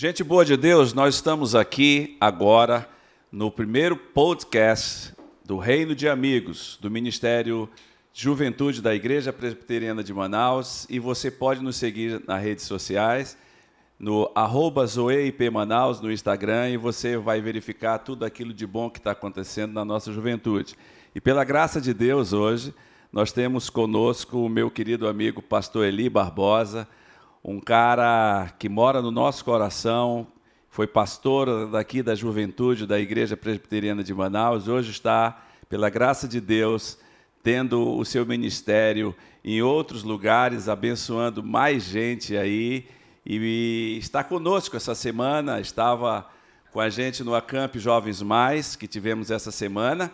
Gente boa de Deus, nós estamos aqui agora no primeiro podcast do Reino de Amigos, do Ministério Juventude da Igreja Presbiteriana de Manaus. E você pode nos seguir nas redes sociais, no arroba Manaus, no Instagram, e você vai verificar tudo aquilo de bom que está acontecendo na nossa juventude. E pela graça de Deus, hoje, nós temos conosco o meu querido amigo pastor Eli Barbosa, um cara que mora no nosso coração, foi pastor daqui da juventude da Igreja Presbiteriana de Manaus, hoje está, pela graça de Deus, tendo o seu ministério em outros lugares, abençoando mais gente aí, e está conosco essa semana, estava com a gente no Acamp Jovens Mais, que tivemos essa semana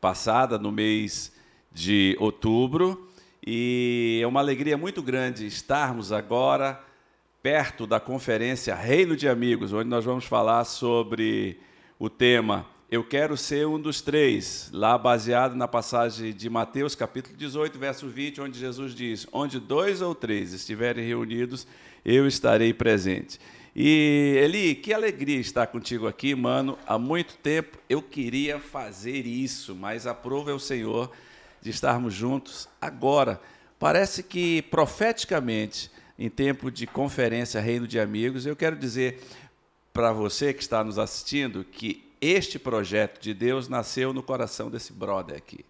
passada, no mês de outubro, e é uma alegria muito grande estarmos agora perto da conferência Reino de Amigos, onde nós vamos falar sobre o tema Eu quero ser um dos três, lá baseado na passagem de Mateus, capítulo 18, verso 20, onde Jesus diz: Onde dois ou três estiverem reunidos, eu estarei presente. E Eli, que alegria estar contigo aqui, mano. Há muito tempo eu queria fazer isso, mas aprova é o Senhor de estarmos juntos agora. Parece que profeticamente, em tempo de conferência Reino de Amigos, eu quero dizer para você que está nos assistindo que este projeto de Deus nasceu no coração desse brother aqui.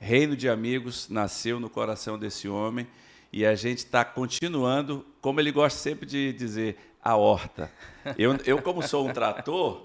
Reino de Amigos nasceu no coração desse homem e a gente está continuando, como ele gosta sempre de dizer, a horta. Eu, eu, como sou um trator,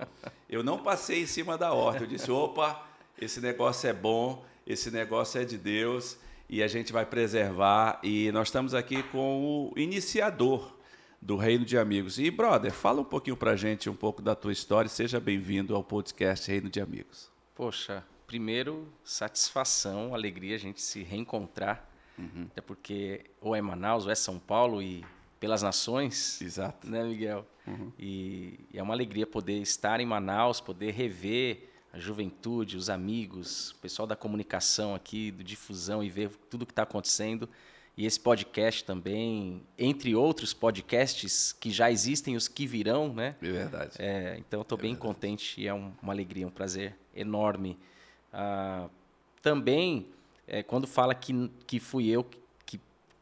eu não passei em cima da horta. Eu disse, opa, esse negócio é bom, esse negócio é de Deus e a gente vai preservar. E nós estamos aqui com o iniciador do Reino de Amigos. E, brother, fala um pouquinho para a gente um pouco da tua história. Seja bem-vindo ao podcast Reino de Amigos. Poxa, primeiro, satisfação, alegria a gente se reencontrar. Uhum. Até porque ou é Manaus ou é São Paulo e pelas nações. Exato. Né, Miguel? Uhum. E, e é uma alegria poder estar em Manaus, poder rever a juventude, os amigos, o pessoal da comunicação aqui, do difusão e ver tudo o que está acontecendo. E esse podcast também, entre outros podcasts que já existem, os que virão, né? É verdade. É, então, estou é bem verdade. contente e é um, uma alegria, um prazer enorme. Ah, também, é, quando fala que, que fui eu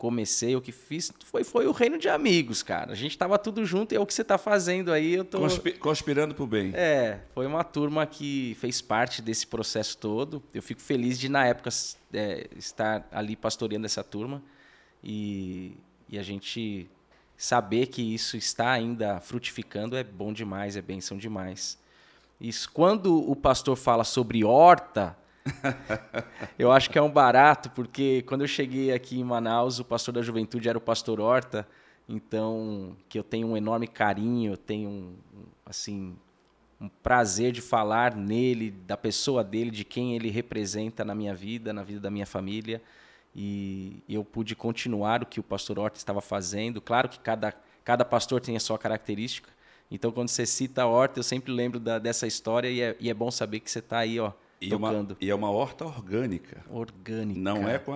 comecei, o que fiz, foi, foi o reino de amigos, cara. A gente tava tudo junto e é o que você tá fazendo aí. Eu tô... Conspi conspirando pro bem. É, foi uma turma que fez parte desse processo todo. Eu fico feliz de, na época, é, estar ali pastoreando essa turma e, e a gente saber que isso está ainda frutificando é bom demais, é benção demais. Isso, quando o pastor fala sobre horta, eu acho que é um barato, porque quando eu cheguei aqui em Manaus, o pastor da juventude era o pastor Horta, então que eu tenho um enorme carinho, eu tenho um, assim um prazer de falar nele, da pessoa dele, de quem ele representa na minha vida, na vida da minha família, e eu pude continuar o que o pastor Horta estava fazendo. Claro que cada cada pastor tem a sua característica. Então, quando você cita a Horta, eu sempre lembro da, dessa história e é, e é bom saber que você está aí, ó, e, uma, e é uma horta orgânica. Orgânica. Não é com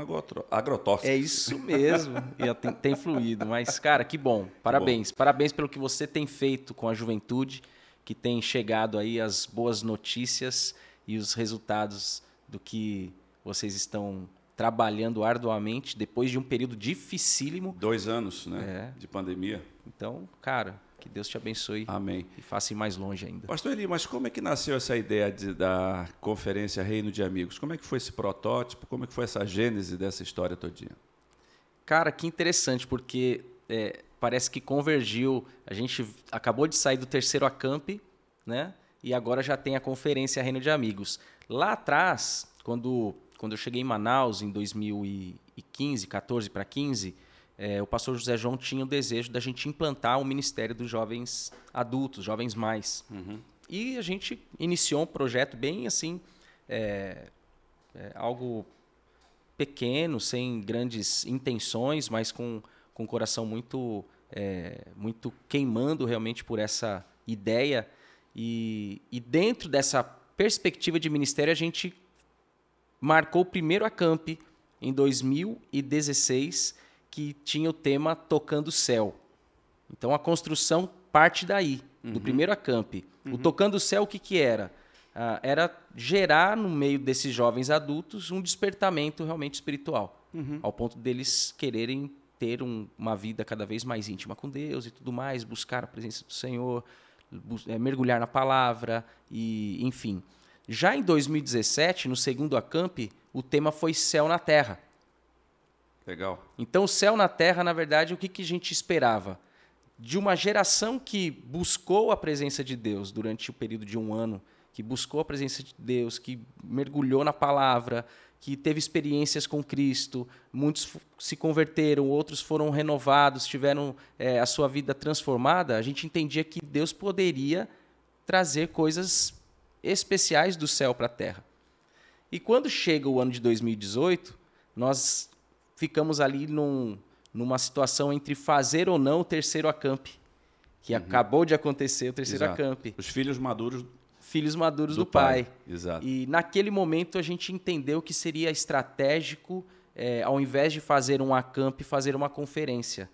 agrotóxicos. É isso mesmo. e tem, tem, fluído. Mas, cara, que bom. Parabéns. Bom. Parabéns pelo que você tem feito com a juventude, que tem chegado aí as boas notícias e os resultados do que vocês estão trabalhando arduamente depois de um período dificílimo. Dois anos, né? É. De pandemia. Então, cara, que Deus te abençoe. Amém. E faça ir mais longe ainda. Pastor Eli, mas como é que nasceu essa ideia de, da conferência Reino de Amigos? Como é que foi esse protótipo? Como é que foi essa gênese dessa história todinha? Cara, que interessante, porque é, parece que convergiu. A gente acabou de sair do terceiro acamp, né? E agora já tem a conferência Reino de Amigos. Lá atrás, quando, quando eu cheguei em Manaus, em 2015, 14 para 15, é, o pastor José João tinha o desejo da gente implantar o ministério dos jovens adultos, jovens mais. Uhum. E a gente iniciou um projeto bem assim, é, é, algo pequeno, sem grandes intenções, mas com, com o coração muito, é, muito queimando realmente por essa ideia. E, e dentro dessa perspectiva de ministério, a gente marcou o primeiro acamp em 2016 que tinha o tema Tocando o Céu. Então a construção parte daí. uhum. do primeiro acamp. Uhum. O Tocando o Céu, o que, que era? Ah, era gerar no meio desses jovens adultos um despertamento realmente espiritual, uhum. ao ponto deles quererem ter um, uma vida cada vez mais íntima com Deus e tudo mais, buscar a presença do Senhor, é, mergulhar na palavra e enfim. Já em 2017, no segundo acamp, o tema foi céu na terra. Legal. Então, o céu na terra, na verdade, o que, que a gente esperava? De uma geração que buscou a presença de Deus durante o período de um ano, que buscou a presença de Deus, que mergulhou na palavra, que teve experiências com Cristo, muitos se converteram, outros foram renovados, tiveram é, a sua vida transformada, a gente entendia que Deus poderia trazer coisas especiais do céu para a terra. E quando chega o ano de 2018, nós ficamos ali num, numa situação entre fazer ou não o terceiro acamp, que uhum. acabou de acontecer o terceiro Exato. acamp. Os filhos maduros filhos maduros do, do pai. pai. Exato. E naquele momento a gente entendeu que seria estratégico, é, ao invés de fazer um acamp, fazer uma conferência.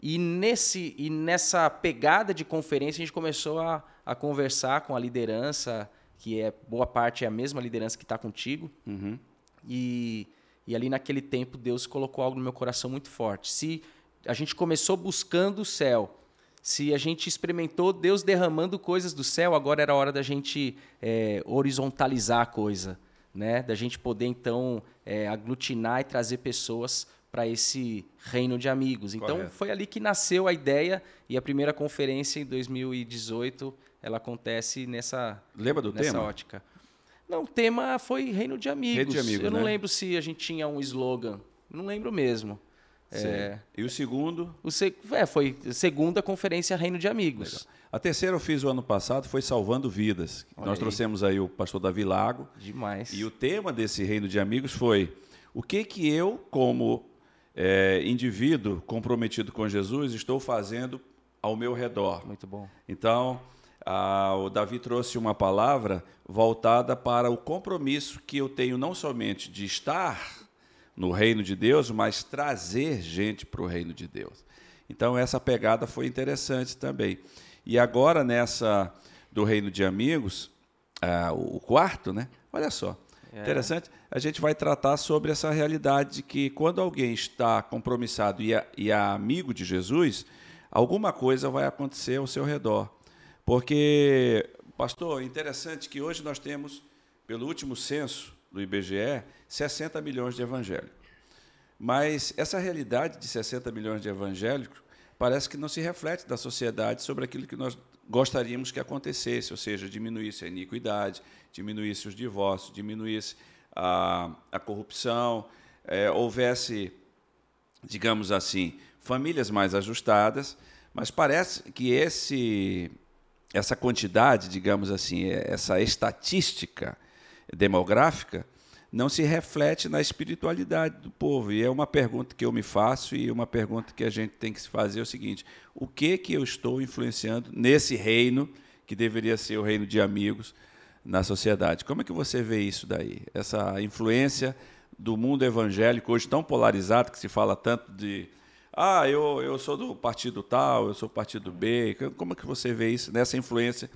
E, nesse, e nessa pegada de conferência a gente começou a, a conversar com a liderança, que é boa parte é a mesma liderança que está contigo. Uhum. E, e ali naquele tempo Deus colocou algo no meu coração muito forte. Se a gente começou buscando o céu, se a gente experimentou Deus derramando coisas do céu, agora era hora da gente é, horizontalizar a coisa, né? Da gente poder então é, aglutinar e trazer pessoas para esse reino de amigos. Então Correto. foi ali que nasceu a ideia e a primeira conferência em 2018 ela acontece nessa, Lembra do nessa tema? ótica. Não, o tema foi Reino de Amigos. Reino de amigos Eu não né? lembro se a gente tinha um slogan. Não lembro mesmo. É, e o segundo? O se, é, foi segunda conferência Reino de Amigos. Legal. A terceira eu fiz o ano passado, foi Salvando Vidas. Olha Nós aí. trouxemos aí o pastor Davi Lago. Demais. E o tema desse Reino de Amigos foi o que que eu, como é, indivíduo comprometido com Jesus, estou fazendo ao meu redor. Muito bom. Então, ah, o Davi trouxe uma palavra voltada para o compromisso que eu tenho não somente de estar no reino de Deus, mas trazer gente para o reino de Deus. Então essa pegada foi interessante também. E agora nessa do reino de amigos, ah, o quarto, né? Olha só, é. interessante. A gente vai tratar sobre essa realidade de que quando alguém está compromissado e é, e é amigo de Jesus, alguma coisa vai acontecer ao seu redor. Porque, pastor, interessante que hoje nós temos, pelo último censo do IBGE, 60 milhões de evangélicos. Mas essa realidade de 60 milhões de evangélicos parece que não se reflete da sociedade sobre aquilo que nós gostaríamos que acontecesse, ou seja, diminuísse a iniquidade, diminuísse os divórcios, diminuísse a, a corrupção, é, houvesse, digamos assim, famílias mais ajustadas, mas parece que esse essa quantidade, digamos assim, essa estatística demográfica não se reflete na espiritualidade do povo. E é uma pergunta que eu me faço e uma pergunta que a gente tem que se fazer é o seguinte: o que que eu estou influenciando nesse reino que deveria ser o reino de amigos na sociedade? Como é que você vê isso daí? Essa influência do mundo evangélico hoje tão polarizado que se fala tanto de ah, eu, eu sou do partido tal, eu sou do partido B. Como é que você vê isso, nessa influência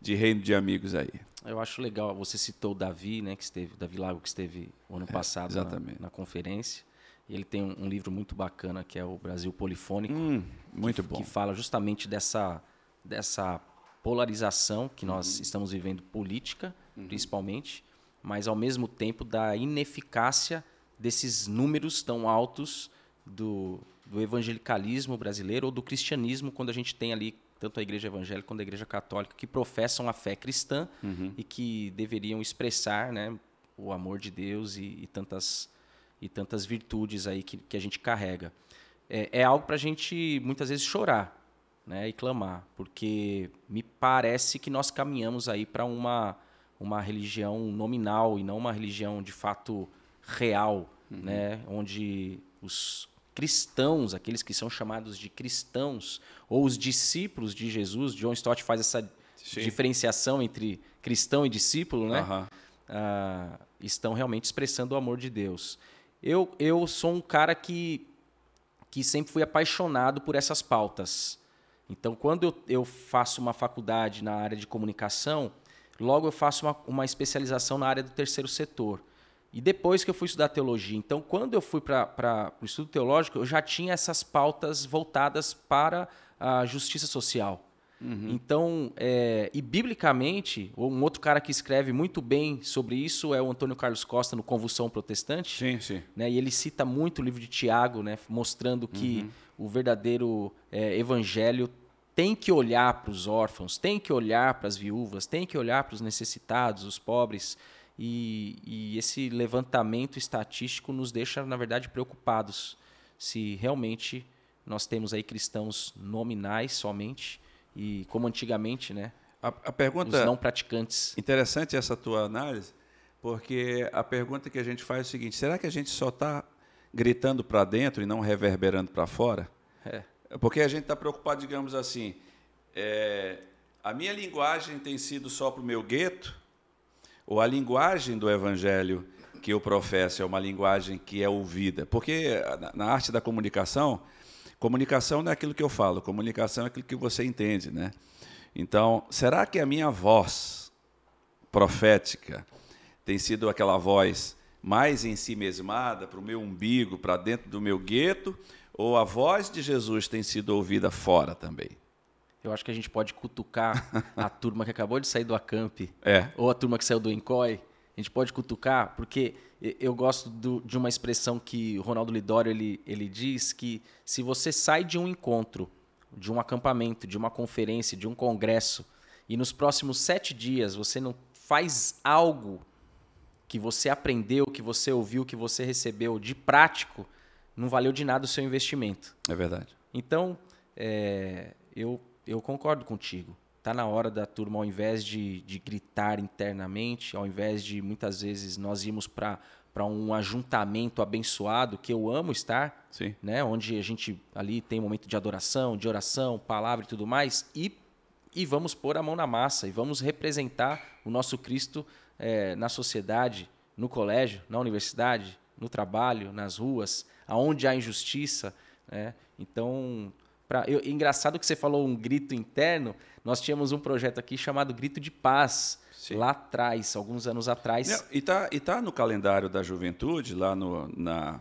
de reino de amigos aí? Eu acho legal, você citou o Davi, né, que esteve, Davi Lago, que esteve o ano é, passado na, na, conferência. Ele tem um, um, livro muito bacana que é o Brasil Polifônico. Hum, muito que, bom. Que fala justamente dessa, dessa polarização que nós uhum. estamos vivendo política, uhum. principalmente, mas ao mesmo tempo da ineficácia desses números tão altos do, do evangelicalismo brasileiro ou do cristianismo, quando a gente tem ali tanto a igreja evangélica quanto a igreja católica, que professam a fé cristã uhum. e que deveriam expressar né, o amor de Deus e, e tantas, e tantas virtudes aí que, que a gente carrega. É, é algo para a gente, muitas vezes, chorar né, e clamar, porque me parece que nós caminhamos aí para uma, uma religião nominal e não uma religião de fato real, uhum. né, onde os cristãos, aqueles que são chamados de cristãos, ou os discípulos de Jesus, John Stott faz essa Sim. diferenciação entre cristão e discípulo, né? Uhum. Ah, estão realmente expressando o amor de Deus. Eu, eu sou um cara que, que sempre fui apaixonado por essas pautas. Então, quando eu, eu faço uma faculdade na área de comunicação, logo eu faço uma, uma especialização na área do terceiro setor. E depois que eu fui estudar teologia. Então, quando eu fui para o estudo teológico, eu já tinha essas pautas voltadas para a justiça social. Uhum. Então, é, e biblicamente, um outro cara que escreve muito bem sobre isso é o Antônio Carlos Costa no Convulsão Protestante. Sim, sim. Né, e ele cita muito o livro de Tiago, né, mostrando que uhum. o verdadeiro é, evangelho tem que olhar para os órfãos, tem que olhar para as viúvas, tem que olhar para os necessitados, os pobres. E, e esse levantamento estatístico nos deixa, na verdade, preocupados se realmente nós temos aí cristãos nominais somente e como antigamente, né? A, a pergunta os não praticantes. Interessante essa tua análise, porque a pergunta que a gente faz é o seguinte: será que a gente só está gritando para dentro e não reverberando para fora? É. Porque a gente está preocupado, digamos assim, é, a minha linguagem tem sido só para o meu gueto, ou a linguagem do evangelho que eu professo é uma linguagem que é ouvida? Porque na arte da comunicação, Comunicação não é aquilo que eu falo, comunicação é aquilo que você entende, né? Então, será que a minha voz profética tem sido aquela voz mais em si mesmada, para o meu umbigo, para dentro do meu gueto, ou a voz de Jesus tem sido ouvida fora também? Eu acho que a gente pode cutucar a turma que acabou de sair do Acamp, é. ou a turma que saiu do Encoi, a gente pode cutucar, porque eu gosto do, de uma expressão que o Ronaldo Lidório ele, ele diz que se você sai de um encontro, de um acampamento, de uma conferência, de um congresso, e nos próximos sete dias você não faz algo que você aprendeu, que você ouviu, que você recebeu de prático, não valeu de nada o seu investimento. É verdade. Então, é, eu, eu concordo contigo. Está na hora da turma, ao invés de, de gritar internamente, ao invés de muitas vezes nós irmos para para um ajuntamento abençoado que eu amo estar, Sim. né? Onde a gente ali tem um momento de adoração, de oração, palavra e tudo mais, e, e vamos pôr a mão na massa e vamos representar o nosso Cristo é, na sociedade, no colégio, na universidade, no trabalho, nas ruas, aonde há injustiça, né? Então, pra, eu, engraçado que você falou um grito interno. Nós tínhamos um projeto aqui chamado Grito de Paz, Sim. lá atrás, alguns anos atrás. Não, e está e tá no calendário da juventude, lá no, na,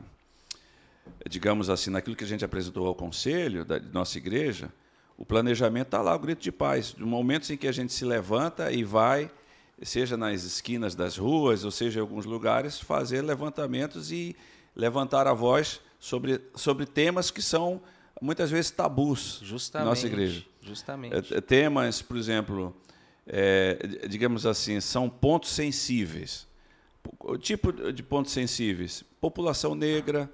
digamos assim, naquilo que a gente apresentou ao conselho da nossa igreja, o planejamento está lá, o grito de paz. No momento em que a gente se levanta e vai, seja nas esquinas das ruas, ou seja em alguns lugares, fazer levantamentos e levantar a voz sobre, sobre temas que são muitas vezes tabus justamente, na nossa igreja. Justamente. É, é, temas, por exemplo, é, digamos assim, são pontos sensíveis. O tipo de pontos sensíveis: população negra,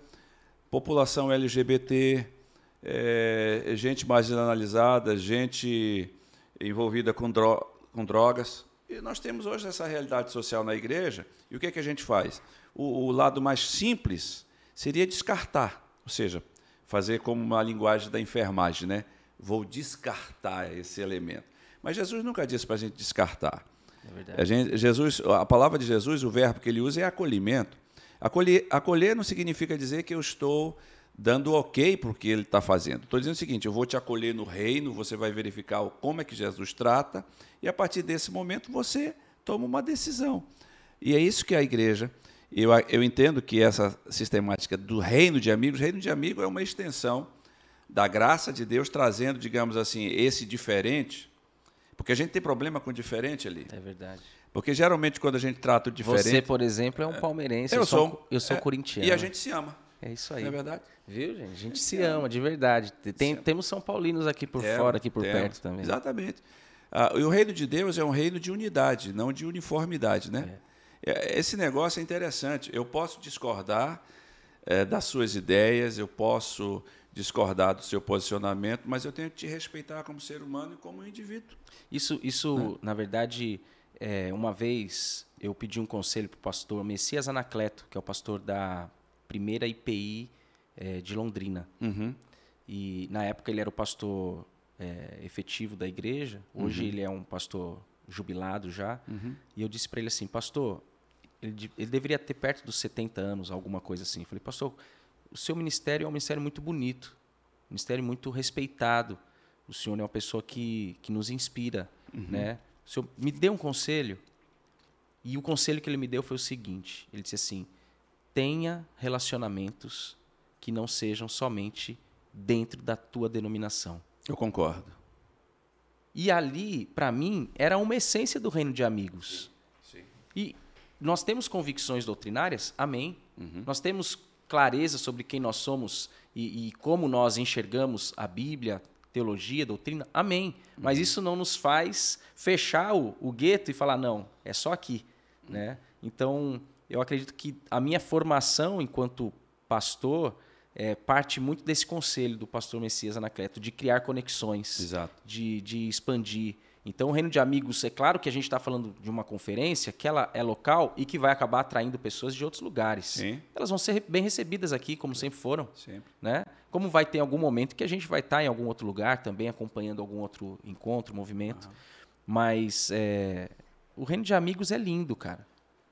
população LGBT, é, gente marginalizada, gente envolvida com, dro com drogas. E nós temos hoje essa realidade social na igreja, e o que, é que a gente faz? O, o lado mais simples seria descartar, ou seja, fazer como uma linguagem da enfermagem, né? Vou descartar esse elemento. Mas Jesus nunca disse para a gente descartar. É a gente, Jesus, a palavra de Jesus, o verbo que ele usa é acolhimento. Acolher, acolher não significa dizer que eu estou dando ok para o que ele está fazendo. Estou dizendo o seguinte: eu vou te acolher no reino, você vai verificar como é que Jesus trata, e a partir desse momento você toma uma decisão. E é isso que a igreja eu, eu entendo que essa sistemática do reino de amigos, reino de amigo é uma extensão da graça de Deus trazendo, digamos assim, esse diferente, porque a gente tem problema com diferente ali. É verdade. Porque geralmente quando a gente trata o diferente. Você, por exemplo, é um palmeirense. Eu, eu sou, sou, eu sou é, corintiano. E a gente se ama. É isso aí. Não é verdade? Viu, gente? A gente, a gente se, ama, ama, de verdade. Tem, temos São Paulinos aqui por é, fora, aqui por perto também. Exatamente. Ah, e o reino de Deus é um reino de unidade, não de uniformidade, né? É. É, esse negócio é interessante. Eu posso discordar é, das suas ideias, eu posso discordar do seu posicionamento, mas eu tenho que te respeitar como ser humano e como indivíduo. Isso, isso né? na verdade, é, uma vez eu pedi um conselho para o pastor Messias Anacleto, que é o pastor da primeira IPI é, de Londrina. Uhum. E na época ele era o pastor é, efetivo da igreja, hoje uhum. ele é um pastor jubilado já. Uhum. E eu disse para ele assim, pastor, ele, ele, deveria ter perto dos 70 anos, alguma coisa assim. Eu falei, pastor, o seu ministério é um ministério muito bonito, um ministério muito respeitado, o senhor é uma pessoa que, que nos inspira, Uhum. né? O senhor me deu um conselho e o conselho que ele me deu foi o seguinte: ele disse assim, tenha relacionamentos que não sejam somente dentro da tua denominação. Eu concordo. E ali, para mim, era uma essência do reino de amigos. Sim. E nós temos convicções doutrinárias, amém. Nós temos clareza sobre quem nós somos e, e como nós enxergamos a Bíblia, teologia, doutrina, amém. Mas isso não nos faz fechar o, o gueto e falar, não, é só aqui. Né? Então, eu acredito que a minha formação enquanto pastor é, parte muito desse conselho do pastor Messias Anacleto, de criar conexões de, de expandir. Então, o Reino de Amigos, é claro que a gente está falando de uma conferência que ela é local e que vai acabar atraindo pessoas de outros lugares. Sim. Elas vão ser bem recebidas aqui, como sempre foram. Sempre. Né? Como vai ter algum momento que a gente vai estar em algum outro lugar também, acompanhando algum outro encontro, movimento. Mas é, o Reino de Amigos é lindo, cara.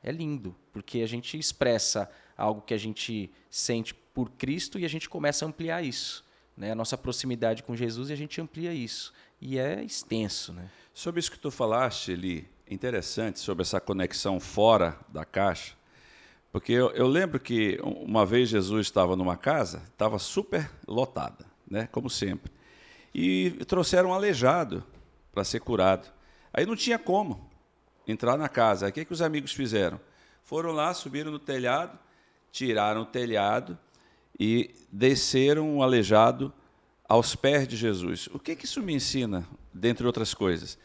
É lindo, porque a gente expressa algo que a gente sente por Cristo e a gente começa a ampliar isso. Né? A nossa proximidade com Jesus e a gente amplia isso. E é extenso, né? Sobre isso que tu falaste, Eli, interessante, sobre essa conexão fora da caixa, porque eu, eu lembro que uma vez Jesus estava numa casa, estava super lotada, né, como sempre, e trouxeram um aleijado para ser curado. Aí não tinha como entrar na casa. Aí o que, que os amigos fizeram? Foram lá, subiram no telhado, tiraram o telhado e desceram o aleijado aos pés de Jesus. O que, que isso me ensina, dentre outras coisas?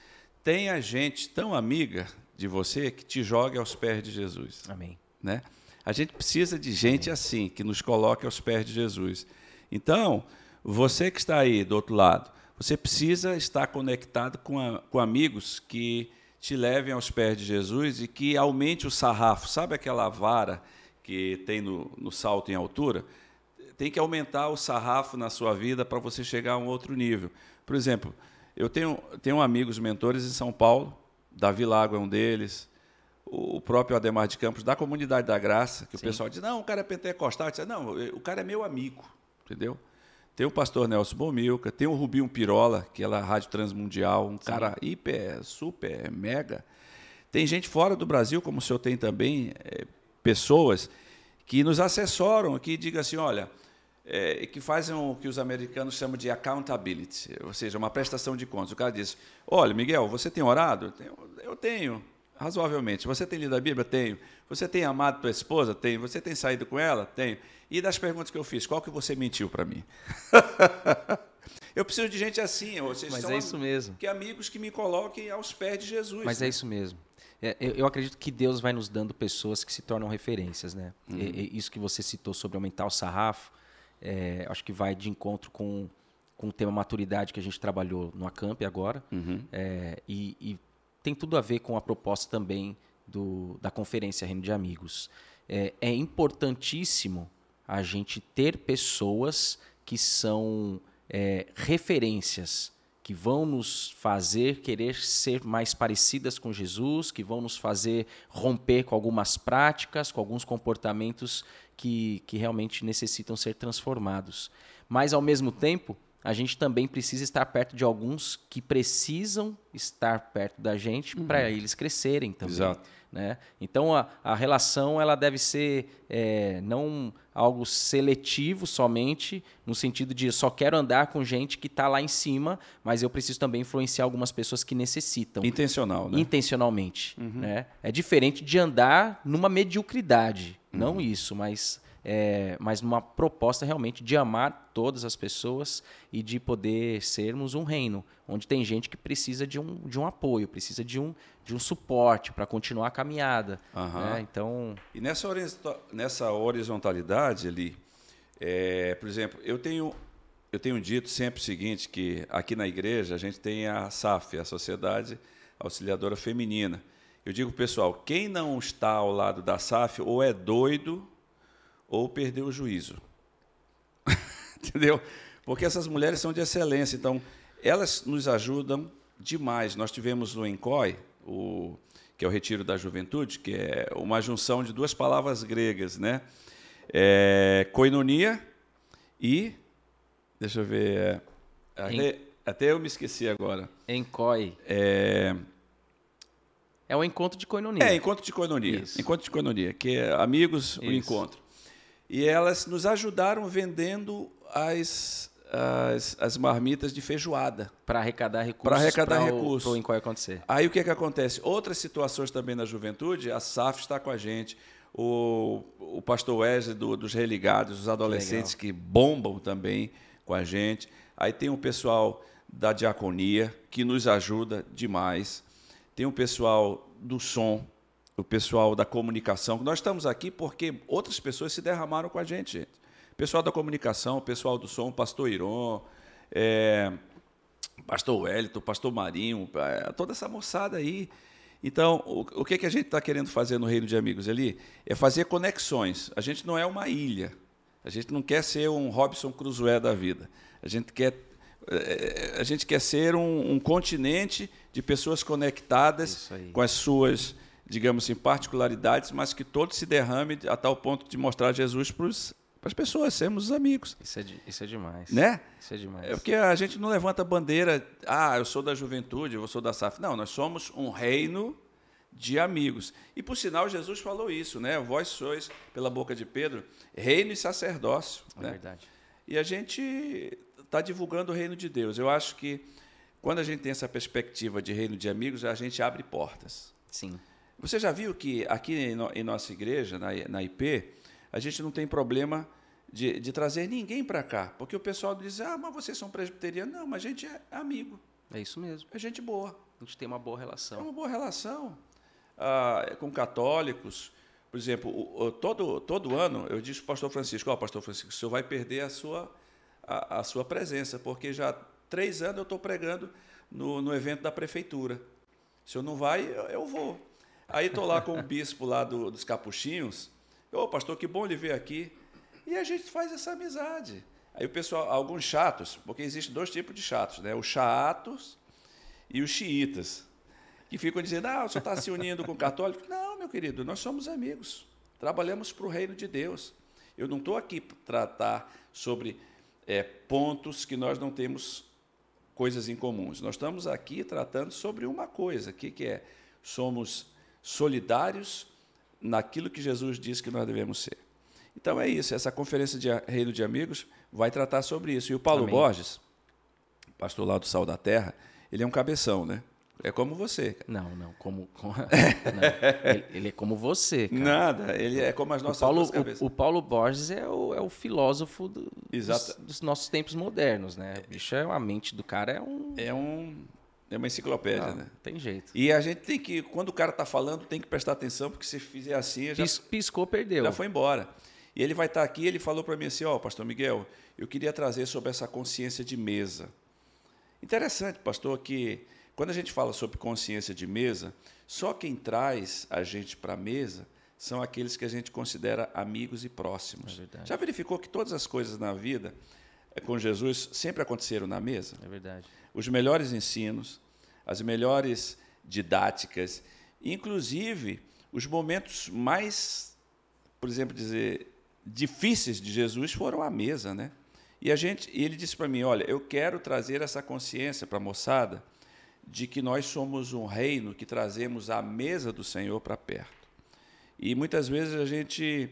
Tenha gente tão amiga de você que te jogue aos pés de Jesus. Amém. Né? A gente precisa de gente assim, que nos coloque aos pés de Jesus. Então, você que está aí do outro lado, você precisa estar conectado com, a, com amigos que te levem aos pés de Jesus e que aumente o sarrafo. Sabe aquela vara que tem no, no salto em altura? Tem que aumentar o sarrafo na sua vida para você chegar a um outro nível. Por exemplo, eu tenho, tenho amigos mentores em São Paulo, Davi Lago é um deles, o próprio Ademar de Campos, da Comunidade da Graça, que Sim. o pessoal diz, não, o cara é pentecostal. Eu disse, não, o cara é meu amigo, entendeu? Tem o pastor Nelson Bomilca, tem o Rubinho Pirola, que é da Rádio Transmundial, um cara hiper, super, mega. Tem gente fora do Brasil, como o senhor tem também, é, pessoas que nos assessoram, que digam assim, olha, é, que fazem o que os americanos chamam de accountability, ou seja, uma prestação de contas. O cara diz, olha, Miguel, você tem orado? Eu tenho, razoavelmente. Você tem lido a Bíblia? Tenho. Você tem amado tua esposa? Tenho. Você tem saído com ela? Tenho. E das perguntas que eu fiz, qual que você mentiu para mim? eu preciso de gente assim, ou seja, Mas são é isso mesmo. que amigos que me coloquem aos pés de Jesus. Mas né? é isso mesmo. É, eu, acredito que Deus vai nos dando pessoas que se tornam referências, né? Uhum. Isso que você citou sobre aumentar o sarrafo, é, acho que vai de encontro com, com o tema maturidade que a gente trabalhou no Acamp agora. Uhum. É, e, e tem tudo a ver com a proposta também do, da conferência Reino de Amigos. É, é importantíssimo a gente ter pessoas que são é, referências, que vão nos fazer querer ser mais parecidas com Jesus, que vão nos fazer romper com algumas práticas, com alguns comportamentos que, que realmente necessitam ser transformados. Mas, ao mesmo tempo, a gente também precisa estar perto de alguns que precisam estar perto da gente para eles crescerem também. Exato. Né? Então a, a relação ela deve ser é, não algo seletivo somente, no sentido de só quero andar com gente que está lá em cima, mas eu preciso também influenciar algumas pessoas que necessitam Intencional, né? intencionalmente. Né? É diferente de andar numa mediocridade. Não isso, mas, é, mas numa proposta realmente de amar todas as pessoas e de poder sermos um reino, onde tem gente que precisa de um, de um apoio, precisa de um, de um suporte para continuar a caminhada. Aham. né? Então, E nessa, nessa horizontalidade ali, é, por exemplo, eu tenho, eu tenho dito sempre o seguinte, que aqui na igreja a gente tem a SAF, a Sociedade Auxiliadora Feminina. Eu digo, pessoal, quem não está ao lado da SAF ou é doido ou perdeu o juízo. Entendeu? Porque essas mulheres são de excelência, então elas nos ajudam demais. Nós tivemos o ENCOI, o, que é o Retiro da Juventude, que é uma junção de duas palavras gregas, né? É, koinonia e, deixa eu ver, é, a En- re- Até eu me esqueci agora. Encoi. É, É um encontro de coinonia. é encontro de coinonia. Isso. Encontro de coinonia, que é amigos, o Isso. encontro. E elas nos ajudaram vendendo as, as, as marmitas de feijoada. Para arrecadar recursos. Pra arrecadar o- recursos. pro Encoi acontecer. Aí o que, que acontece? Outras situações também na juventude, a SAF está com a gente, o, o pastor Wesley do- dos Religados, os adolescentes que, bombam também com a gente. Aí tem o pessoal da diaconia, que nos ajuda demais. Tem o pessoal do som, o pessoal da comunicação. Nós estamos aqui porque outras pessoas se derramaram com a gente, gente. Pessoal da comunicação, pessoal do som, pastor Iron, é, Pastor Wellington, Pastor Marinho, eh, toda essa moçada aí. Então, o, o que, que a gente está querendo fazer no Reino de Amigos ali é fazer conexões. A gente não é uma ilha. A gente não quer ser um Robson Crusoe da vida. A gente quer, eh, a gente quer ser um, um continente de pessoas conectadas com as suas, digamos assim, particularidades, mas que todos se derrame a tal ponto de mostrar Jesus para as pessoas, sermos os amigos. Isso é, de- isso é demais. Né? Isso é demais. É porque a gente não levanta bandeira, ah, eu sou da juventude, eu sou da SAF. Não, nós somos um reino de amigos. E por sinal, Jesus falou isso, né? Vós sois, pela boca de Pedro, reino e sacerdócio. É né? verdade. E a gente está divulgando o reino de Deus. Eu acho que quando a gente tem essa perspectiva de reino de amigos, a gente abre portas. Sim. Você já viu que aqui em nossa igreja, na, na IP, a gente não tem problema de, de trazer ninguém para cá, porque o pessoal diz: ah, mas vocês são presbiterianos. Não, mas a gente é amigo, É isso mesmo. é gente boa, A gente tem uma boa é relação. uma boa relação Ah, com católicos. Por exemplo, o- o- todo, todo ano eu disse para o pastor Francisco: Ó, pastor Francisco, o senhor vai perder a sua, a, a sua presença, porque já há três anos eu estou pregando no, no evento da prefeitura. Se eu não vai, eu, eu vou. Aí estou lá com o bispo lá do- dos Capuchinhos. Ô, pastor, que bom ele ver aqui. E a gente faz essa amizade. Aí o pessoal, alguns chatos, porque existem dois tipos de chatos, né? Os chatos e os xiitas, que ficam dizendo, ah, o senhor está se unindo com o católico. Não, meu querido, nós somos amigos. Trabalhamos para o reino de Deus. Eu não estou aqui para tratar sobre eh, pontos que nós não temos coisas em comuns. Nós estamos aqui tratando sobre uma coisa, que, que é somos solidários naquilo que Jesus disse que nós devemos ser. Então é isso, essa conferência de Reino de Amigos vai tratar sobre isso. E o Paulo Amém. Borges, pastor lá do Sal da Terra, ele é um cabeção, né? É como você. cara. Não, não. Como. como- não. Ele, ele é como você, cara. Nada, ele é como as O nossas Paulo, duas cabeças. o, o Paulo Borges é o, é o filósofo do- dos, dos nossos tempos modernos, né? O bicho é, a mente do cara é um. É, um, é uma enciclopédia, Não, né? tem jeito. E a gente tem que, quando o cara está falando, tem que prestar atenção, porque se fizer assim, já Pis- piscou, perdeu. já foi embora. E ele vai estar aqui, ele falou para mim assim, ó, pastor Miguel, eu queria trazer sobre essa consciência de mesa. Interessante, pastor, que quando a gente fala sobre consciência de mesa, só quem traz a gente para a mesa são aqueles que a gente considera amigos e próximos. É. Já verificou que todas as coisas na vida com Jesus sempre aconteceram na mesa? É verdade. os melhores ensinos, as melhores didáticas, inclusive os momentos mais, por exemplo, dizer difíceis de Jesus foram à mesa, né? E a gente, e ele disse para mim, olha, eu quero trazer essa consciência para a moçada de que nós somos um reino que trazemos a mesa do Senhor para perto. E muitas vezes a gente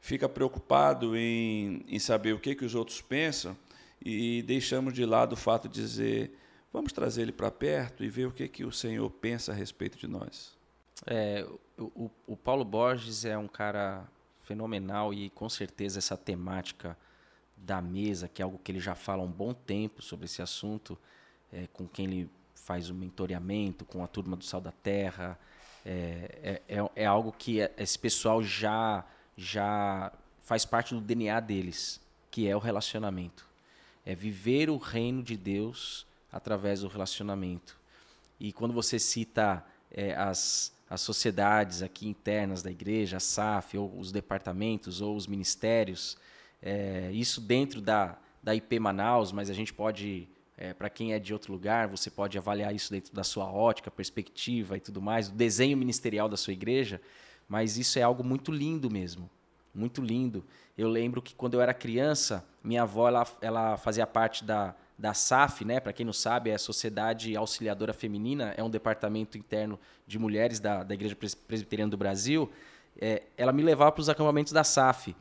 fica preocupado em, em saber o que, que os outros pensam e deixamos de lado o fato de dizer vamos trazer ele para perto e ver o que, que o Senhor pensa a respeito de nós. É, o, o- Paulo Borges é um cara fenomenal e com certeza essa temática da mesa, que é algo que ele já fala há um bom tempo sobre esse assunto, é, com quem ele faz o mentoreamento, com a turma do Sal da Terra, é, é, é- é algo que esse pessoal já, já faz parte do DNA deles, que é o relacionamento. É viver o reino de Deus através do relacionamento. E quando você cita é, as, as sociedades aqui internas da igreja, a SAF, ou os departamentos, ou os ministérios, é, isso dentro da, da IP Manaus, mas a gente pode, para quem é de outro lugar, você pode avaliar isso dentro da sua ótica, perspectiva e tudo mais, do desenho ministerial da sua igreja, mas isso é algo muito lindo mesmo, muito lindo. Eu lembro que quando eu era criança, minha avó ela, ela fazia parte da, da SAF, né? Para quem não sabe, é a Sociedade Auxiliadora Feminina, é um departamento interno de mulheres da, da Igreja Presbiteriana do Brasil. É, ela me levava para os acampamentos da SAF.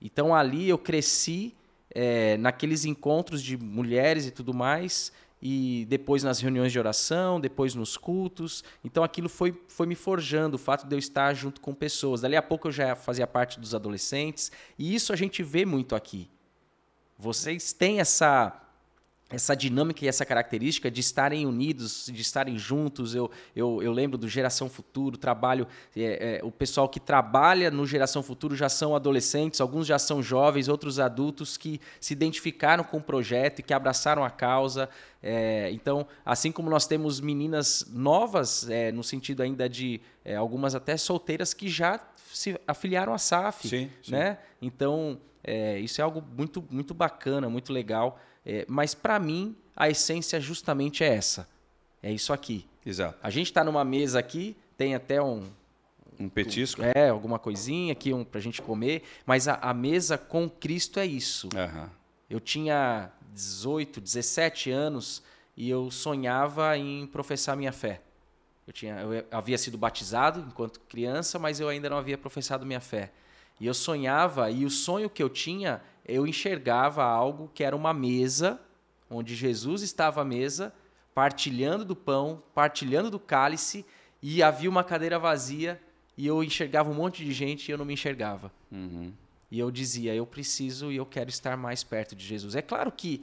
Então ali eu cresci é, naqueles encontros de mulheres e tudo mais, e depois nas reuniões de oração, depois nos cultos. Então aquilo foi, foi me forjando, o fato de eu estar junto com pessoas. Dali a pouco eu já fazia parte dos adolescentes, e isso a gente vê muito aqui. Vocês têm essa essa dinâmica e essa característica de estarem unidos, de estarem juntos. Eu, eu, eu lembro do Geração Futuro, trabalho. É, é, o pessoal que trabalha no Geração Futuro já são adolescentes, alguns já são jovens, outros adultos que se identificaram com o projeto e que abraçaram a causa. É, então, assim como nós temos meninas novas, é, no sentido ainda de é, algumas até solteiras que já se afiliaram à SAF. Sim, sim. Né? Então, é, isso é algo muito, muito bacana, muito legal. É, mas para mim, a essência justamente é essa. É isso aqui. Exato. A gente está numa mesa aqui, tem até um. Um petisco? É, alguma coisinha aqui um, para a gente comer. Mas a, a, mesa com Cristo é isso. Uhum. Eu tinha 18, 17 anos e eu sonhava em professar minha fé. Eu, tinha, eu havia sido batizado enquanto criança, mas eu ainda não havia professado minha fé. E eu sonhava, e o sonho que eu tinha eu enxergava algo que era uma mesa, onde Jesus estava à mesa, partilhando do pão, partilhando do cálice, e havia uma cadeira vazia, e eu enxergava um monte de gente e eu não me enxergava. Uhum. E eu dizia, eu preciso e eu quero estar mais perto de Jesus. É claro que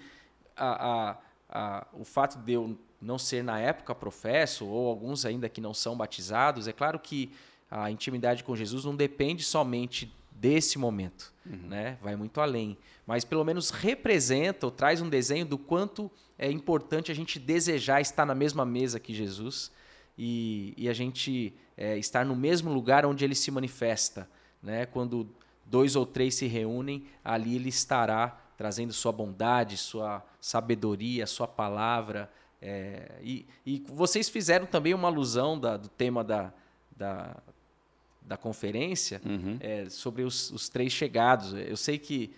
a, a, a, o fato de eu não ser na época professo, ou alguns ainda que não são batizados, é claro que a intimidade com Jesus não depende somente desse momento, uhum. né? Vai muito além, mas pelo menos representa ou traz um desenho do quanto é importante a gente desejar estar na mesma mesa que Jesus e, e a gente é, estar no mesmo lugar onde ele se manifesta, né? Quando dois ou três se reúnem, ali ele estará trazendo sua bondade, sua sabedoria, sua palavra. É, e, e, vocês fizeram também uma alusão da, do tema da, da, da conferência uhum. é, sobre os, os, três chegados. Eu sei que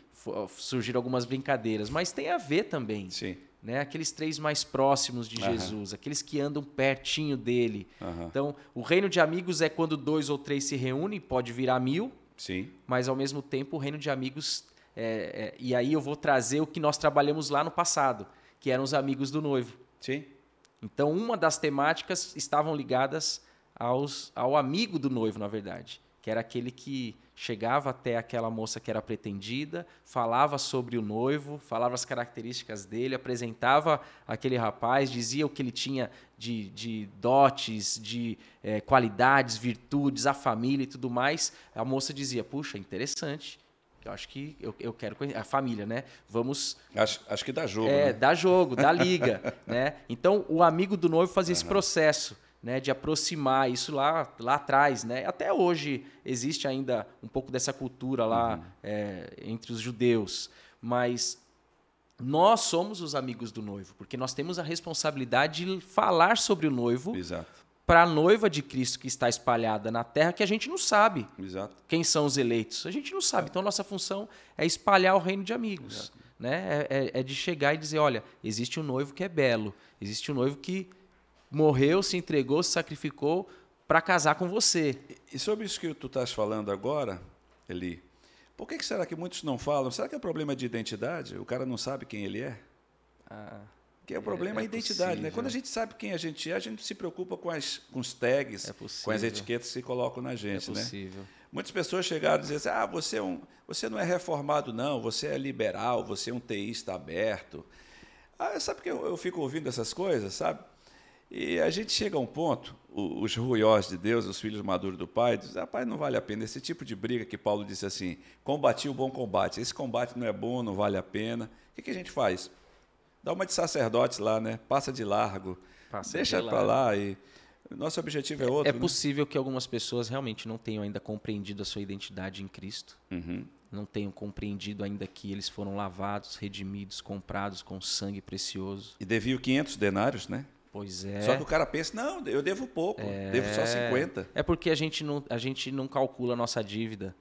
surgiram algumas brincadeiras, mas tem a ver também. Sim. Né? Aqueles três mais próximos de uhum. Jesus, aqueles que andam pertinho dele. Uhum. Então, o reino de amigos é quando dois ou três se reúnem, pode virar mil, Sim. mas ao mesmo tempo o reino de amigos. É, é, e aí eu vou trazer o que nós trabalhamos lá no passado, que eram os amigos do noivo. Sim. Então, uma das temáticas estavam ligadas aos, ao amigo do noivo, na verdade, que era aquele que chegava até aquela moça que era pretendida, falava sobre o noivo, falava as características dele, apresentava aquele rapaz, dizia o que ele tinha de, de dotes, de é, qualidades, virtudes, a família e tudo mais. A moça dizia: Puxa, interessante. Eu acho que eu, eu quero conhecer. A família, né? Vamos. Acho, acho que dá jogo. É, né? dá jogo, dá liga. né? Então, o amigo do noivo fazia uhum. esse processo né, de aproximar isso lá, lá atrás. Né? Até hoje existe ainda um pouco dessa cultura lá uhum. é, entre os judeus, mas nós somos os amigos do noivo, porque nós temos a responsabilidade de falar sobre o noivo para a noiva de Cristo que está espalhada na terra, que a gente não sabe Exato. quem são os eleitos. A gente não sabe. É. Então, nossa função é espalhar o reino de amigos. Né? É, é, é de chegar e dizer: olha, existe um noivo que é belo, existe um noivo que morreu, se entregou, se sacrificou para casar com você. E sobre isso que tu estás falando agora, Eli, por que, que, será que muitos não falam? Será que é problema de identidade? O cara não sabe quem ele é? Ah, que é o problema é, é a identidade, né? Quando a gente sabe quem a gente é, a gente se preocupa com, as, com os tags, é com as etiquetas que colocam na gente, é possível. né? Muitas pessoas chegaram a dizer assim, ah, você, é um, você não é reformado, não, você é liberal, você é um teísta aberto. Ah, sabe que eu, eu fico ouvindo essas coisas, sabe? E a gente chega a um ponto, os ruiós de Deus, os filhos maduros do Pai, dizem, rapaz, não vale a pena. Esse tipo de briga que Paulo disse assim, combati o bom combate. Esse combate não é bom, não vale a pena. O que, que a gente faz? Dá uma de sacerdotes lá, né? Passa de largo. Passa deixa para lá e... Nosso objetivo é outro. É, é possível né? que algumas pessoas realmente não tenham ainda compreendido a sua identidade em Cristo. Uhum. Não tenham compreendido ainda que eles foram lavados, redimidos, comprados com sangue precioso. E deviam 500 denários, né? Pois é. Só que o cara pensa, não, eu devo pouco, é... devo só 50. É porque a gente não, a gente não calcula a nossa dívida.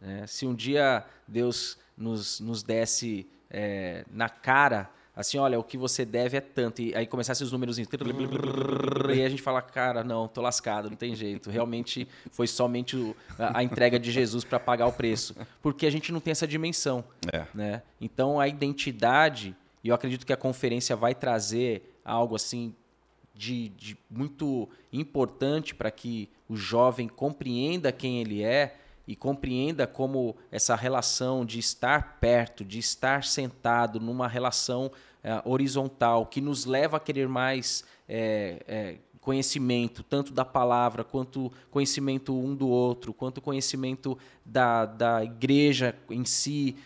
Né? Se um dia Deus nos, nos desse é, na cara assim, olha, o que você deve é tanto. E aí começasse os números. E aí a gente fala, cara, não, tô lascado, não tem jeito. Realmente foi somente o, a, a, entrega de Jesus para pagar o preço. Porque a gente não tem essa dimensão. É. Né? Então a identidade, e eu acredito que a conferência vai trazer algo assim de, de muito importante para que o jovem compreenda quem ele é e compreenda como essa relação de estar perto, de estar sentado numa relação é, horizontal que nos leva a querer mais é, é, conhecimento, tanto da palavra, quanto conhecimento um do outro, quanto conhecimento da, da igreja em si,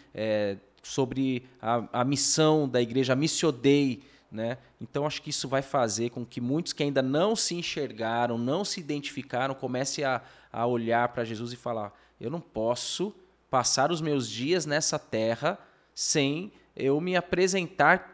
sobre a, a missão da igreja, a Missio Dei, né? Então acho que isso vai fazer com que muitos que ainda não se enxergaram, não se identificaram, comecem a, a olhar para Jesus e falar: eu não posso passar os meus dias nessa terra sem eu me apresentar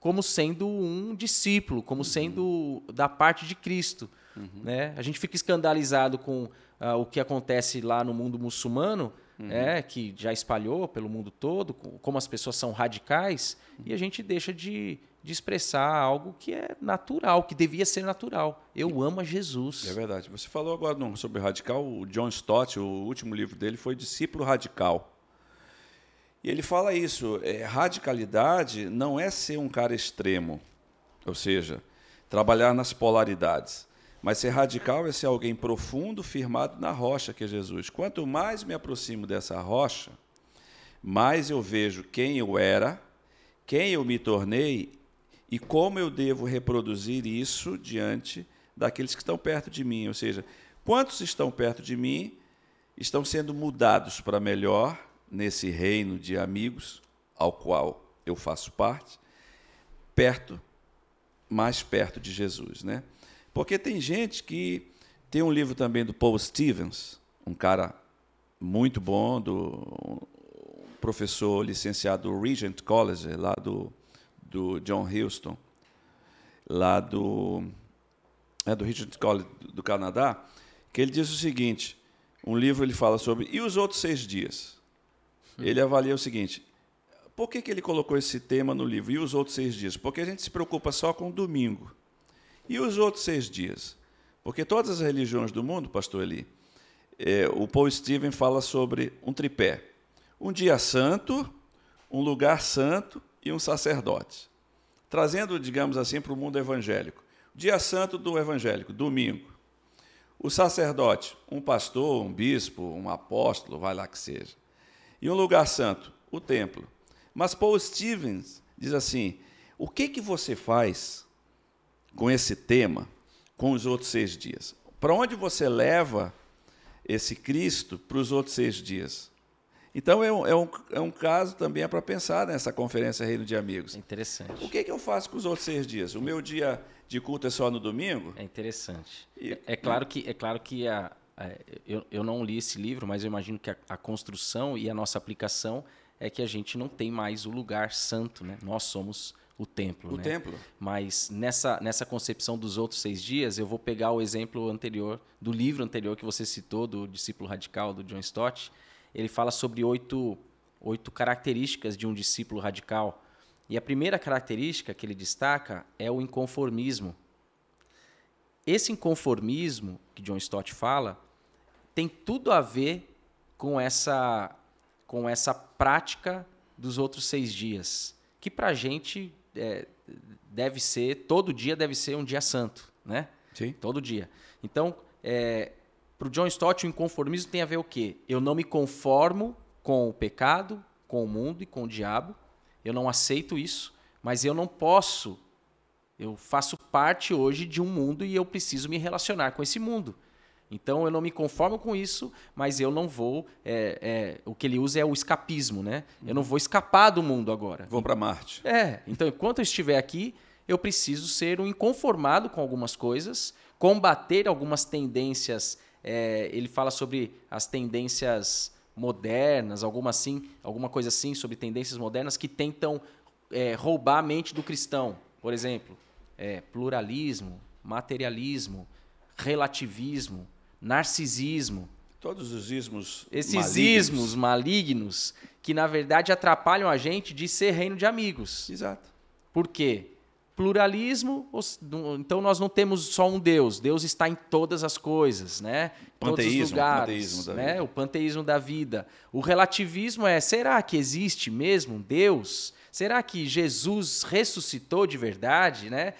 como sendo um discípulo, como uhum. sendo da parte de Cristo. Uhum. Né? A gente fica escandalizado com uh, o que acontece lá no mundo muçulmano, uhum. é, que já espalhou pelo mundo todo, como as pessoas são radicais, e a gente deixa de, de expressar algo que é natural, que devia ser natural. Eu amo a Jesus. É verdade. Você falou agora sobre radical, o John Stott, o último livro dele foi Discípulo Radical. E ele fala isso, é, radicalidade não é ser um cara extremo, ou seja, trabalhar nas polaridades. Mas ser radical é ser alguém profundo, firmado na rocha que é Jesus. Quanto mais me aproximo dessa rocha, mais eu vejo quem eu era, quem eu me tornei e como eu devo reproduzir isso diante daqueles que estão perto de mim. Ou seja, quantos estão perto de mim estão sendo mudados para melhor nesse reino de amigos ao qual eu faço parte, perto, mais perto de Jesus, né? Porque tem gente que tem um livro também do Paul Stevens, um cara muito bom, do professor licenciado do Regent College, lá do, do John Houston, lá do, é, do Regent College do Canadá, que ele diz o seguinte, um livro ele fala sobre, e os outros seis dias? Hum. Ele avalia o seguinte, por que, que ele colocou esse tema no livro, e os outros seis dias? Porque a gente se preocupa só com o domingo. E os outros seis dias? Porque todas as religiões do mundo, pastor Eli, é, o Paul Steven fala sobre um tripé. Um dia santo, um lugar santo e um sacerdote. Trazendo, digamos assim, para o mundo evangélico. Dia santo do evangélico, domingo. O sacerdote, um pastor, um bispo, um apóstolo, vai lá que seja. E um lugar santo, o templo. Mas Paul Stevens diz assim: o que, que você faz com esse tema com os outros seis dias? Para onde você leva esse Cristo para os outros seis dias? Então, é um, é um, é um caso também é para pensar nessa conferência Reino de Amigos. É interessante. O que, que eu faço com os outros seis dias? O meu dia de culto é só no domingo? É interessante. E, é, é, claro que, é claro que a, a, eu, eu não li esse livro, mas eu imagino que a, a construção e a nossa aplicação é que a gente não tem mais o lugar santo, né? Nós somos o templo. O né? templo. Mas nessa, nessa concepção dos outros seis dias, eu vou pegar o exemplo anterior, do livro anterior que você citou, do discípulo radical, do John Stott. Ele fala sobre oito, oito características de um discípulo radical. E a primeira característica que ele destaca é o inconformismo. Esse inconformismo que John Stott fala tem tudo a ver com essa, com essa prática dos outros seis dias, que para a gente é, deve ser, todo dia deve ser um dia santo, né? Sim. Todo dia. Então, é, para o John Stott, o inconformismo tem a ver o quê? Eu não me conformo com o pecado, com o mundo e com o diabo. Eu não aceito isso, mas eu não posso. Eu faço parte hoje de um mundo e eu preciso me relacionar com esse mundo. Então eu não me conformo com isso, mas eu não vou. É, é, o que ele usa é o escapismo, né? Eu não vou escapar do mundo agora. Vou para Marte. É. Então, enquanto eu estiver aqui, eu preciso ser um inconformado com algumas coisas, combater algumas tendências. É, ele fala sobre as tendências modernas, alguma assim, alguma coisa assim sobre tendências modernas que tentam é, roubar a mente do cristão. Por exemplo, é, pluralismo, materialismo, relativismo narcisismo. Todos os ismos Esses malignos. ismos malignos que, na verdade, atrapalham a gente de ser reino de amigos. Exato. Por quê? Pluralismo, então nós não temos só um Deus, Deus está em todas as coisas, né? Panteísmo, todos os lugares, panteísmo né? O panteísmo da vida. O relativismo é, será que existe mesmo um Deus? Será que Jesus ressuscitou de verdade, né?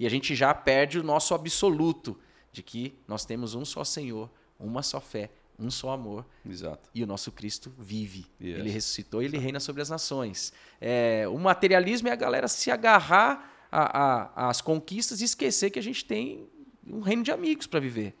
E a gente já perde o nosso absoluto de que nós temos um só Senhor, uma só fé, um só amor. Exato. E o nosso Cristo vive. Yes. Ele ressuscitou e ele reina sobre as nações. É, o materialismo é a galera se agarrar às conquistas e esquecer que a gente tem um reino de amigos para viver.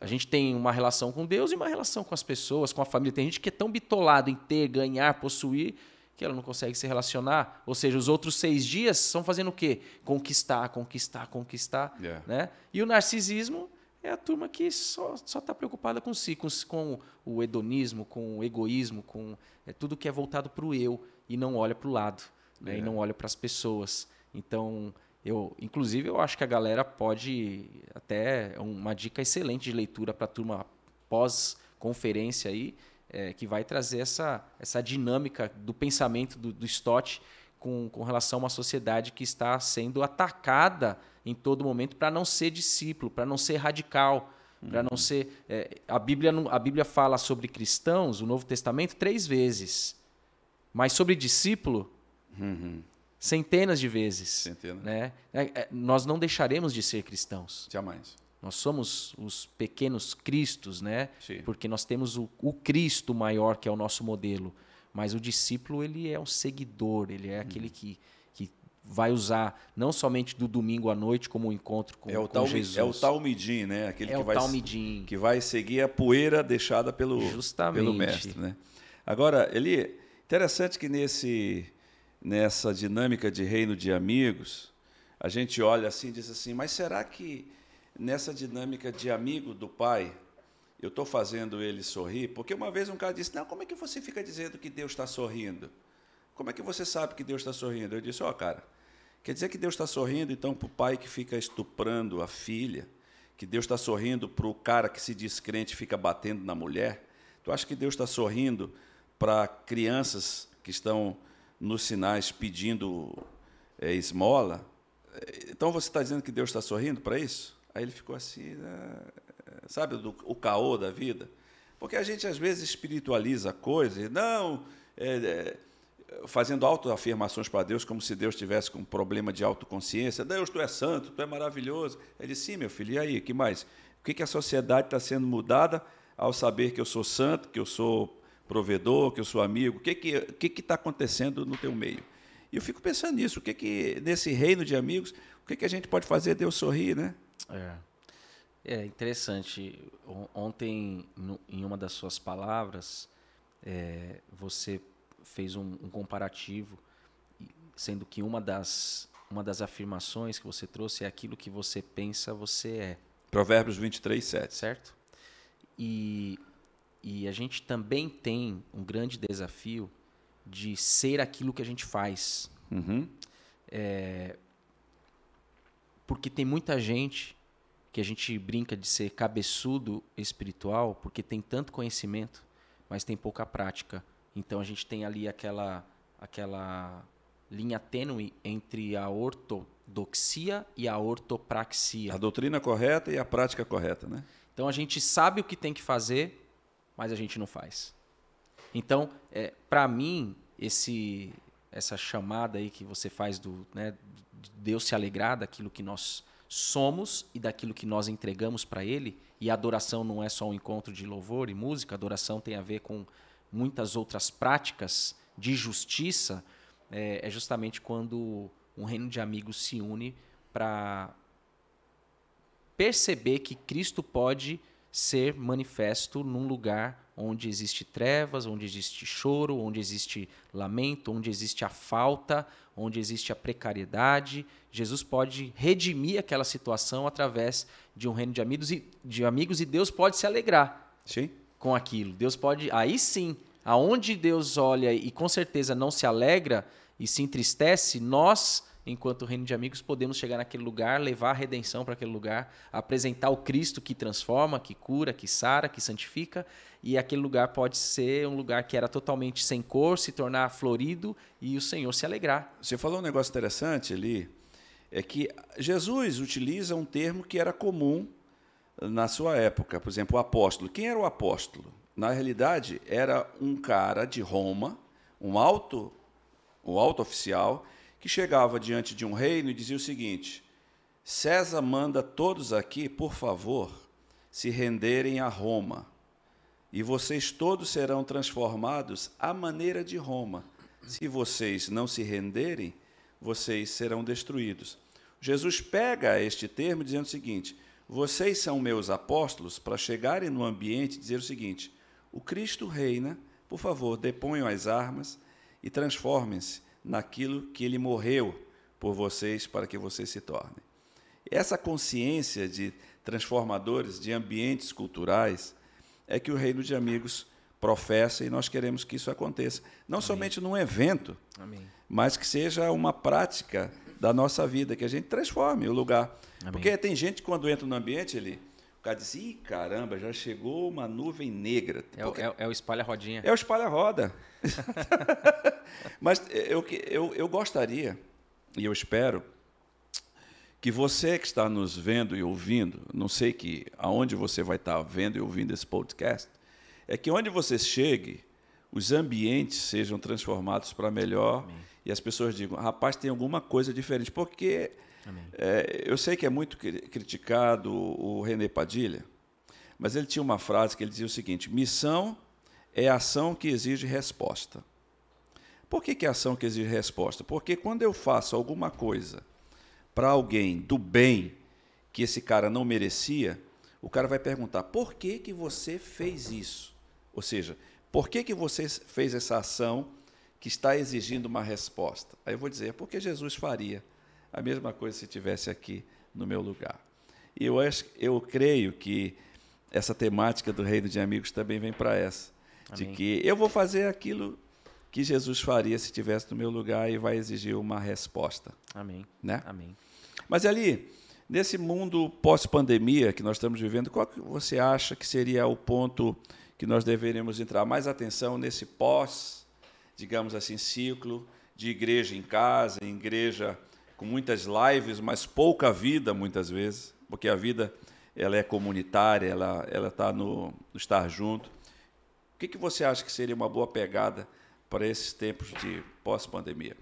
A gente tem uma relação com Deus e uma relação com as pessoas, com a família. Tem gente que é tão bitolado em ter, ganhar, possuir, que ela não consegue se relacionar. Ou seja, os outros seis dias são fazendo o quê? Conquistar, conquistar, conquistar. Yeah. Né? E o narcisismo é a turma que só está preocupada com si, com, com, o hedonismo, com o egoísmo, com é, tudo que é voltado para o eu e não olha para o lado, né? Yeah. e não olha para as pessoas. Então, eu, inclusive, eu acho que a galera pode até é uma dica excelente de leitura para a turma pós-conferência aí, é, que vai trazer essa, essa dinâmica do pensamento do, do Stott com, com relação a uma sociedade que está sendo atacada em todo momento para não ser discípulo, para não ser radical, para não ser. É, a, Bíblia, a Bíblia fala sobre cristãos, o Novo Testamento, três vezes. Mas sobre discípulo, Uhum. Centenas de vezes. Centenas. Né? É, é, nós não deixaremos de ser cristãos. Jamais. Nós somos os pequenos cristos, né? Sim. Porque nós temos o, o Cristo maior, que é o nosso modelo. Mas o discípulo, ele é um seguidor, ele é aquele que, que vai usar não somente do domingo à noite como um encontro com, É o, com tal, Jesus. é o talmidim, né? Aquele É que, o vai, talmidim. que vai seguir a poeira deixada pelo, Justamente. pelo mestre, né? Agora, Eli, interessante que nesse, nessa dinâmica de reino de amigos, a gente olha assim e diz assim, mas será que nessa dinâmica de amigo do pai, eu estou fazendo ele sorrir? Porque uma vez um cara disse, não, como é que você fica dizendo que Deus está sorrindo? Como é que você sabe que Deus está sorrindo? Eu disse, ó, cara, quer dizer que Deus está sorrindo, então, para o pai que fica estuprando a filha, que Deus está sorrindo para o cara que se diz crente e fica batendo na mulher? Tu acha que Deus está sorrindo para crianças que estão nos sinais pedindo é, esmola? Então você está dizendo que Deus está sorrindo para isso? Aí ele ficou assim, né? sabe, do, o caô da vida? Porque a gente às vezes espiritualiza coisas, não, é, é, fazendo autoafirmações para Deus, como se Deus tivesse com um problema de autoconsciência. Deus, tu é santo, tu é maravilhoso. Ele disse, sim, meu filho, e aí, que mais? O que, que a sociedade está sendo mudada ao saber que eu sou santo, que eu sou provedor, que eu sou amigo? O que está que, que que tá acontecendo no teu meio? E eu fico pensando nisso, o que que nesse reino de amigos, o que que a gente pode fazer Deus sorrir, né? É. É interessante. Ontem, no, em uma das suas palavras, é, você fez um, um, comparativo, sendo que uma das, uma das afirmações que você trouxe é aquilo que você pensa, você é. Provérbios 23, 7. Certo? E, e a gente também tem um grande desafio de ser aquilo que a gente faz. Uhum. É, porque tem muita gente que a gente brinca de ser cabeçudo espiritual, porque tem tanto conhecimento, mas tem pouca prática. Então a gente tem ali aquela aquela linha tênue entre a ortodoxia e a ortopraxia. A doutrina correta e a prática correta, né? Então a gente sabe o que tem que fazer, mas a gente não faz. Então, é, para mim, esse essa chamada aí que você faz do, né, de Deus se alegrar daquilo que nós somos e daquilo que nós entregamos para Ele. E adoração não é só um encontro de louvor e música, adoração tem a ver com muitas outras práticas de justiça. É, é justamente quando um reino de amigos se une para perceber que Cristo pode ser manifesto num lugar onde existe trevas, onde existe choro, onde existe lamento, onde existe a falta, onde existe a precariedade. Jesus pode redimir aquela situação através de um reino de amigos e, de amigos, e Deus pode se alegrar sim. com aquilo. Deus pode, aí sim, aonde Deus olha e com certeza não se alegra e se entristece, nós enquanto reino de amigos, podemos chegar naquele lugar, levar a redenção para aquele lugar, apresentar o Cristo que transforma, que cura, que sara, que santifica, e aquele lugar pode ser um lugar que era totalmente sem cor, se tornar florido e o Senhor se alegrar. Você falou um negócio interessante ali, é que Jesus utiliza um termo que era comum na sua época, por exemplo, o apóstolo. Quem era o apóstolo? Na realidade, era um cara de Roma, um alto, um alto oficial, que chegava diante de um reino e dizia o seguinte: César manda todos aqui, por favor, se renderem a Roma, e vocês todos serão transformados à maneira de Roma. Se vocês não se renderem, vocês serão destruídos. Jesus pega este termo dizendo o seguinte: vocês são meus apóstolos para chegarem no ambiente e dizer o seguinte: o Cristo reina, por favor, deponham as armas e transformem-se naquilo que ele morreu por vocês para que vocês se tornem. Essa consciência de transformadores de ambientes culturais é que o reino de amigos professa e nós queremos que isso aconteça. Não Amém. somente num evento, Amém. mas que seja uma prática da nossa vida, que a gente transforme o lugar. Amém. Porque tem gente que quando entra no ambiente, ele, o cara diz, Ih, caramba, já chegou uma nuvem negra. É, é, é o espalha-rodinha. É o espalha-roda. Mas eu, eu, eu gostaria, e eu espero, que você que está nos vendo e ouvindo, não sei que aonde você vai estar vendo e ouvindo esse podcast, é que onde você chegue, os ambientes sejam transformados para melhor Amém. e as pessoas digam, rapaz, tem alguma coisa diferente. Porque é, eu sei que é muito criticado o René Padilha, mas ele tinha uma frase que ele dizia o seguinte: missão é ação que exige resposta. Por que, que é ação que exige resposta? Porque quando eu faço alguma coisa para alguém do bem que esse cara não merecia, o cara vai perguntar: por que, que você fez isso? Ou seja, por que, que você fez essa ação que está exigindo uma resposta? Aí eu vou dizer: porque Jesus faria a mesma coisa se estivesse aqui no meu lugar. E eu, acho, eu creio que essa temática do reino de amigos também vem para essa. Amém. De que eu vou fazer aquilo que Jesus faria se estivesse no meu lugar e vai exigir uma resposta. Amém. Né? Amém. Mas ali, nesse mundo pós-pandemia que nós estamos vivendo, qual que você acha que seria o ponto que nós deveríamos entrar mais atenção nesse pós, digamos assim, ciclo de igreja em casa, igreja com muitas lives, mas pouca vida muitas vezes, porque a vida ela é comunitária, ela ela está no, no, estar junto. O que, que você acha que seria uma boa pegada para esses tempos de pós-pandemia?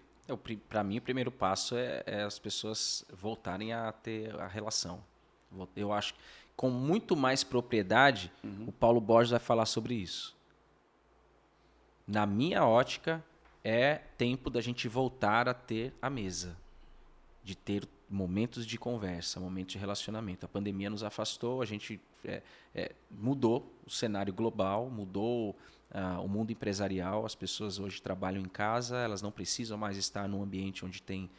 Para mim, o primeiro passo é, é, as pessoas voltarem a ter a relação. Eu acho que com muito mais propriedade, uhum. o Paulo Borges vai falar sobre isso. Na minha ótica, é tempo da gente voltar a ter a mesa de ter momentos de conversa, momentos de relacionamento. A pandemia nos afastou, a gente é, é, mudou o cenário global, mudou uh, o mundo empresarial. As pessoas hoje trabalham em casa, elas não precisam mais estar num ambiente onde tem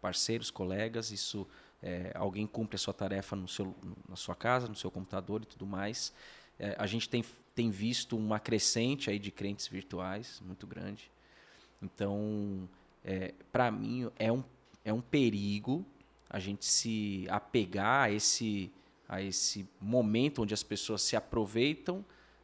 parceiros, colegas. Isso é, alguém cumpre a sua tarefa no seu, na sua casa, no seu computador e tudo mais. É, a gente tem, tem visto uma crescente aí de crentes virtuais muito grande. Então, é, para mim, é um é um perigo a gente se apegar a esse, a esse momento onde as pessoas se aproveitam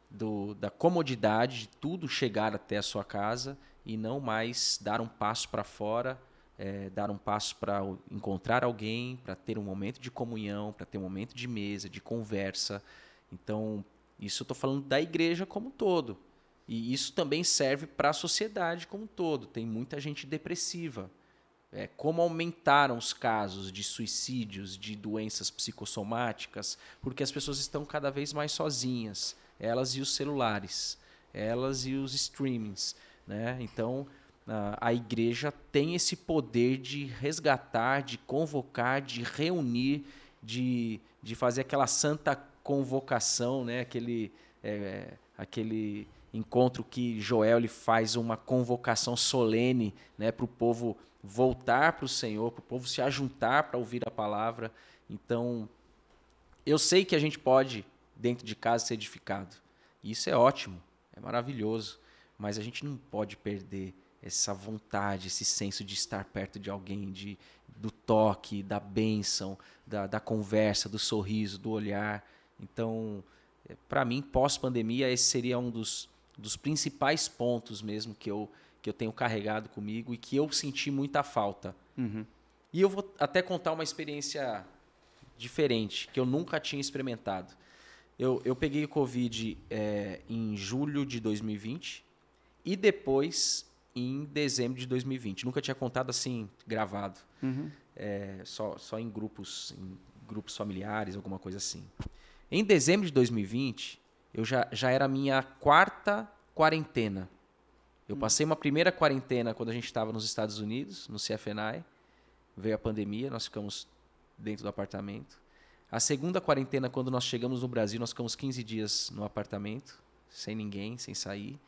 do, da comodidade de tudo chegar até a sua casa e não mais dar um passo para fora, é, dar um passo para encontrar alguém, para ter um momento de comunhão, para ter um momento de mesa, de conversa. Então, isso eu estou falando da igreja como um todo. E isso também serve para a sociedade como um todo. Tem muita gente depressiva, é, como aumentaram os casos de suicídios, de doenças psicossomáticas, porque as pessoas estão cada vez mais sozinhas, elas e os celulares, elas e os streamings. Né? Então, a, a igreja tem esse poder de resgatar, de convocar, de reunir, de, de fazer aquela santa convocação, né? aquele, é, aquele encontro que Joel ele faz uma convocação solene né, para o povo voltar para o Senhor, para o povo se ajuntar para ouvir a palavra. Então, eu sei que a gente pode, dentro de casa, ser edificado. E isso é ótimo, é maravilhoso. Mas a gente não pode perder essa vontade, esse senso de estar perto de alguém, de, do toque, da bênção, da, da conversa, do sorriso, do olhar. Então, é, para mim, pós-pandemia, esse seria um dos, dos principais pontos mesmo que eu, que eu tenho carregado comigo e que eu senti muita falta. Uhum. E eu vou até contar uma experiência diferente, que eu nunca tinha experimentado. Eu, eu peguei o Covid é, em julho de 2020 e depois em dezembro de 2020. Nunca tinha contado assim, gravado. Uhum. É, só, só em grupos, em grupos familiares, alguma coisa assim. Em dezembro de 2020, eu já, já era a minha quarta quarentena. Eu passei uma primeira quarentena quando a gente estava nos Estados Unidos, no CFNI. Veio a pandemia, nós ficamos dentro do apartamento. A segunda quarentena, quando nós chegamos no Brasil, nós ficamos 15 dias no apartamento, sem ninguém, sem sair.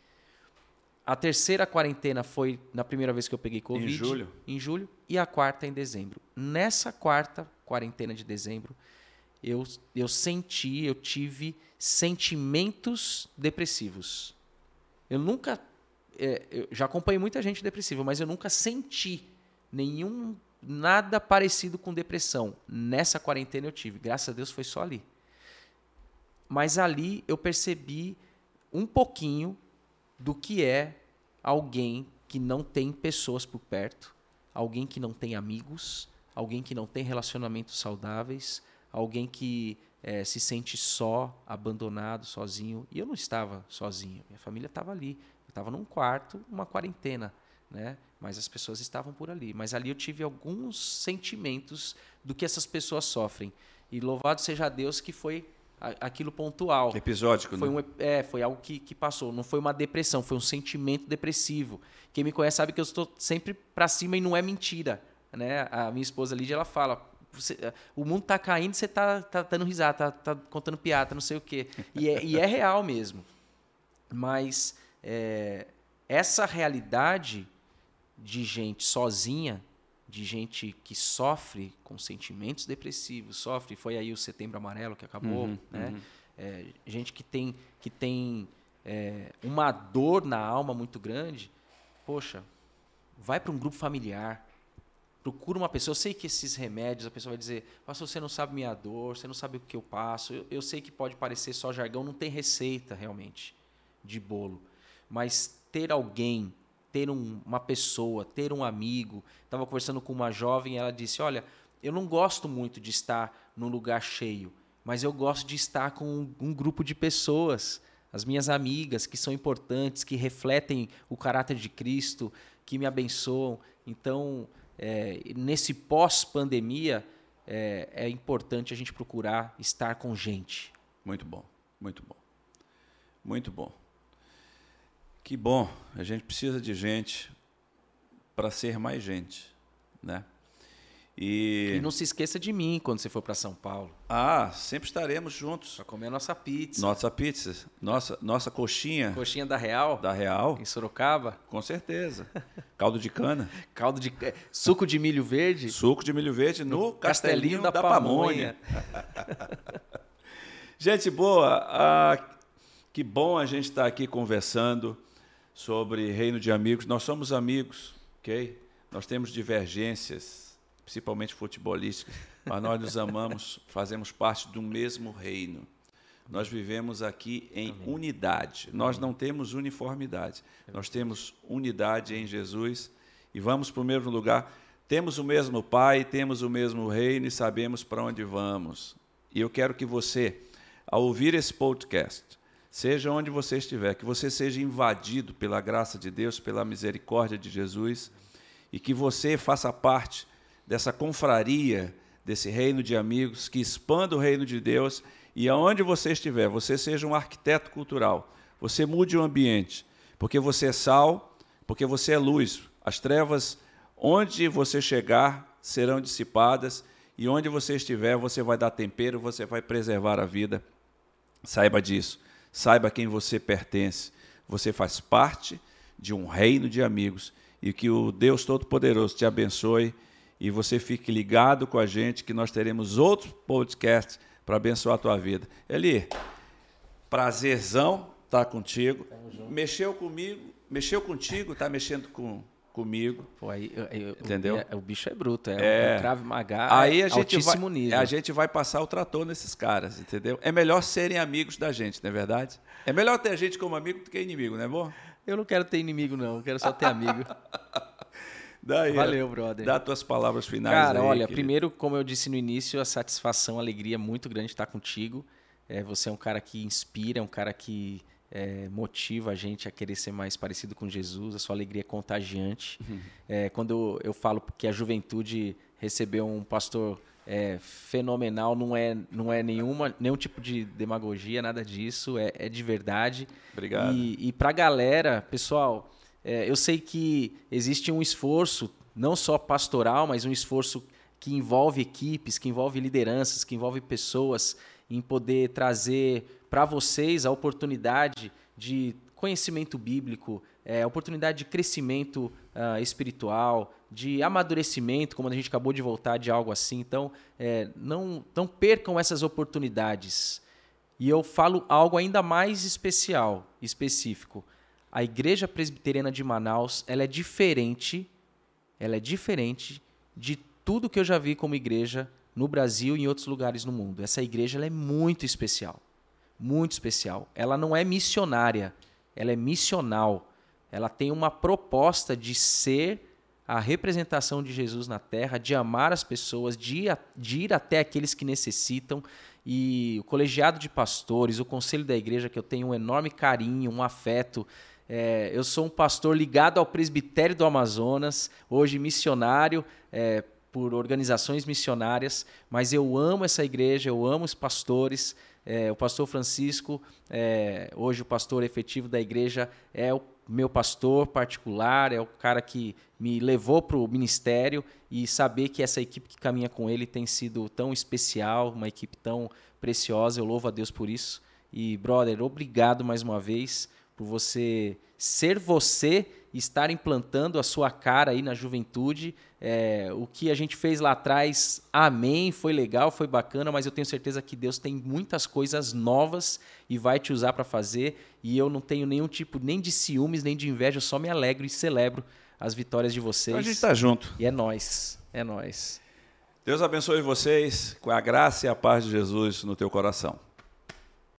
A terceira quarentena foi na primeira vez que eu peguei Covid. Em julho? Em julho. E a quarta em dezembro. Nessa quarta quarentena de dezembro, eu, eu senti, eu tive sentimentos depressivos. Eu nunca. É, eu já acompanhei muita gente depressiva, mas eu nunca senti nenhum nada parecido com depressão. Nessa quarentena eu tive. Graças a Deus foi só ali. Mas ali eu percebi um pouquinho do que é alguém que não tem pessoas por perto, alguém que não tem amigos, alguém que não tem relacionamentos saudáveis, alguém que é, se sente só, abandonado, sozinho. E eu não estava sozinho, minha família estava ali. Eu estava num quarto, uma quarentena, né? Mas as pessoas estavam por ali. Mas ali eu tive alguns sentimentos do que essas pessoas sofrem. E louvado seja Deus que foi aquilo pontual. Episódico, foi né? Um, é, foi algo que, que passou. Não foi uma depressão, foi um sentimento depressivo. Quem me conhece sabe que eu estou sempre para cima e não é mentira. Né? A minha esposa Lídia, ela fala, você, o mundo tá caindo, você tá, tá dando risada, tá, tá contando piada, não sei o quê. E é, e é real mesmo. Mas é, essa realidade de gente sozinha, de gente que sofre com sentimentos depressivos, sofre, foi aí o Setembro Amarelo que acabou, Uhum, né? uhum. É, gente que tem, que tem é, uma dor na alma muito grande, poxa, vai para um grupo familiar, procura uma pessoa. Eu sei que esses remédios, a pessoa vai dizer, pastor, você não sabe minha dor, você não sabe o que eu passo. Eu, eu sei que pode parecer só jargão, não tem receita realmente de bolo. Mas ter alguém, ter um- uma pessoa, ter um amigo. Estava conversando com uma jovem, ela disse: Olha, eu não gosto muito de estar num lugar cheio, mas eu gosto de estar com um, um grupo de pessoas, as minhas amigas, que são importantes, que refletem o caráter de Cristo, que me abençoam. Então, é, nesse pós-pandemia, é, é importante a gente procurar estar com gente. Muito bom, muito bom. Muito bom. Que bom, a gente precisa de gente para ser mais gente, né? E, E não se esqueça de mim quando você for para São Paulo, ah, sempre estaremos juntos. para comer a nossa pizza. Nossa pizza, nossa nossa coxinha Coxinha da Real, da Real, em Sorocaba. com certeza. Caldo de cana, Caldo de é, suco de milho verde. suco de milho verde no Castelinho, da, Pamonha. Gente boa, ah, que bom a gente estar aqui conversando sobre Reino de Amigos. Nós somos amigos, ok? Nós temos divergências, principalmente futebolísticas, mas nós nos amamos, fazemos parte do mesmo reino. Nós vivemos aqui em unidade. Nós não temos uniformidade. Nós temos unidade em Jesus. E vamos, para o mesmo lugar. Temos o mesmo Pai, temos o mesmo reino e sabemos para onde vamos. E eu quero que você, ao ouvir esse podcast, seja onde você estiver, que você seja invadido pela graça de Deus, pela misericórdia de Jesus, e que você faça parte dessa confraria, desse reino de amigos, que expanda o reino de Deus, e aonde você estiver, você seja um arquiteto cultural, você mude o ambiente, porque você é sal, porque você é luz. As trevas, onde você chegar, serão dissipadas, e onde você estiver, você vai dar tempero, você vai preservar a vida. Saiba disso. Saiba a quem você pertence. Você faz parte de um reino de amigos e que o Deus Todo-Poderoso te abençoe e você fique ligado com a gente que nós teremos outros podcasts para abençoar a tua vida. Eli, prazerzão estar contigo. Mexeu comigo, mexeu contigo, está mexendo com comigo. Pô, aí, eu- eu- Entendeu? O, é- o bicho é bruto, é, É. um Krav Maga Aí a gente, vai, altíssimo nível. a gente vai passar o trator nesses caras, entendeu? É melhor serem amigos da gente, não é verdade? É melhor ter a gente como amigo do que inimigo, não é bom? Eu não quero ter inimigo, não. Eu quero só ter amigo. Daí, Valeu, brother. Dá tuas palavras finais Cara, aí, olha, querido. primeiro, como eu disse no início, a satisfação, a alegria é muito grande estar contigo. É, você é um cara que inspira, é um cara que é, motiva a gente a querer ser mais parecido com Jesus. A sua alegria é contagiante. É, quando eu, eu falo que a juventude recebeu um pastor é, fenomenal, não é, não é nenhuma, nenhum tipo de demagogia, nada disso. É, é de verdade. Obrigado. E, e para a galera, pessoal, é, eu sei que existe um esforço, não só pastoral, mas um esforço que envolve equipes, que envolve lideranças, que envolve pessoas, em poder trazer para vocês a oportunidade de conhecimento bíblico, é, oportunidade de crescimento ah, espiritual, de amadurecimento, como a gente acabou de voltar de algo assim. Então, é, não, não percam essas oportunidades. E eu falo algo ainda mais especial, específico. A Igreja Presbiteriana de Manaus, ela é diferente, ela é diferente de tudo que eu já vi como igreja no Brasil e em outros lugares no mundo. Essa igreja é muito especial, muito especial. Ela não é missionária, ela é missional. Ela tem uma proposta de ser a representação de Jesus na terra, de amar as pessoas, de ir, de ir até aqueles que necessitam. E o colegiado de pastores, o conselho da igreja, que eu tenho um enorme carinho, um afeto. É, eu sou um pastor ligado ao presbitério do Amazonas, hoje missionário é, por organizações missionárias, mas eu amo essa igreja, eu amo os pastores. É, o pastor Francisco, é, hoje o pastor efetivo da igreja, é o meu pastor particular, é o cara que me levou para o ministério e saber que essa equipe que caminha com ele tem sido tão especial, uma equipe tão preciosa, eu louvo a Deus por isso. E, brother, obrigado mais uma vez por você ser você estar implantando a sua cara aí na juventude. É, o que a gente fez lá atrás, amém, foi legal, foi bacana, mas eu tenho certeza que Deus tem muitas coisas novas e vai te usar para fazer. E eu não tenho nenhum tipo nem de ciúmes, nem de inveja, eu só me alegro e celebro as vitórias de vocês. Então a gente está junto. E é nós, é nós. Deus abençoe vocês com a graça e a paz de Jesus no teu coração.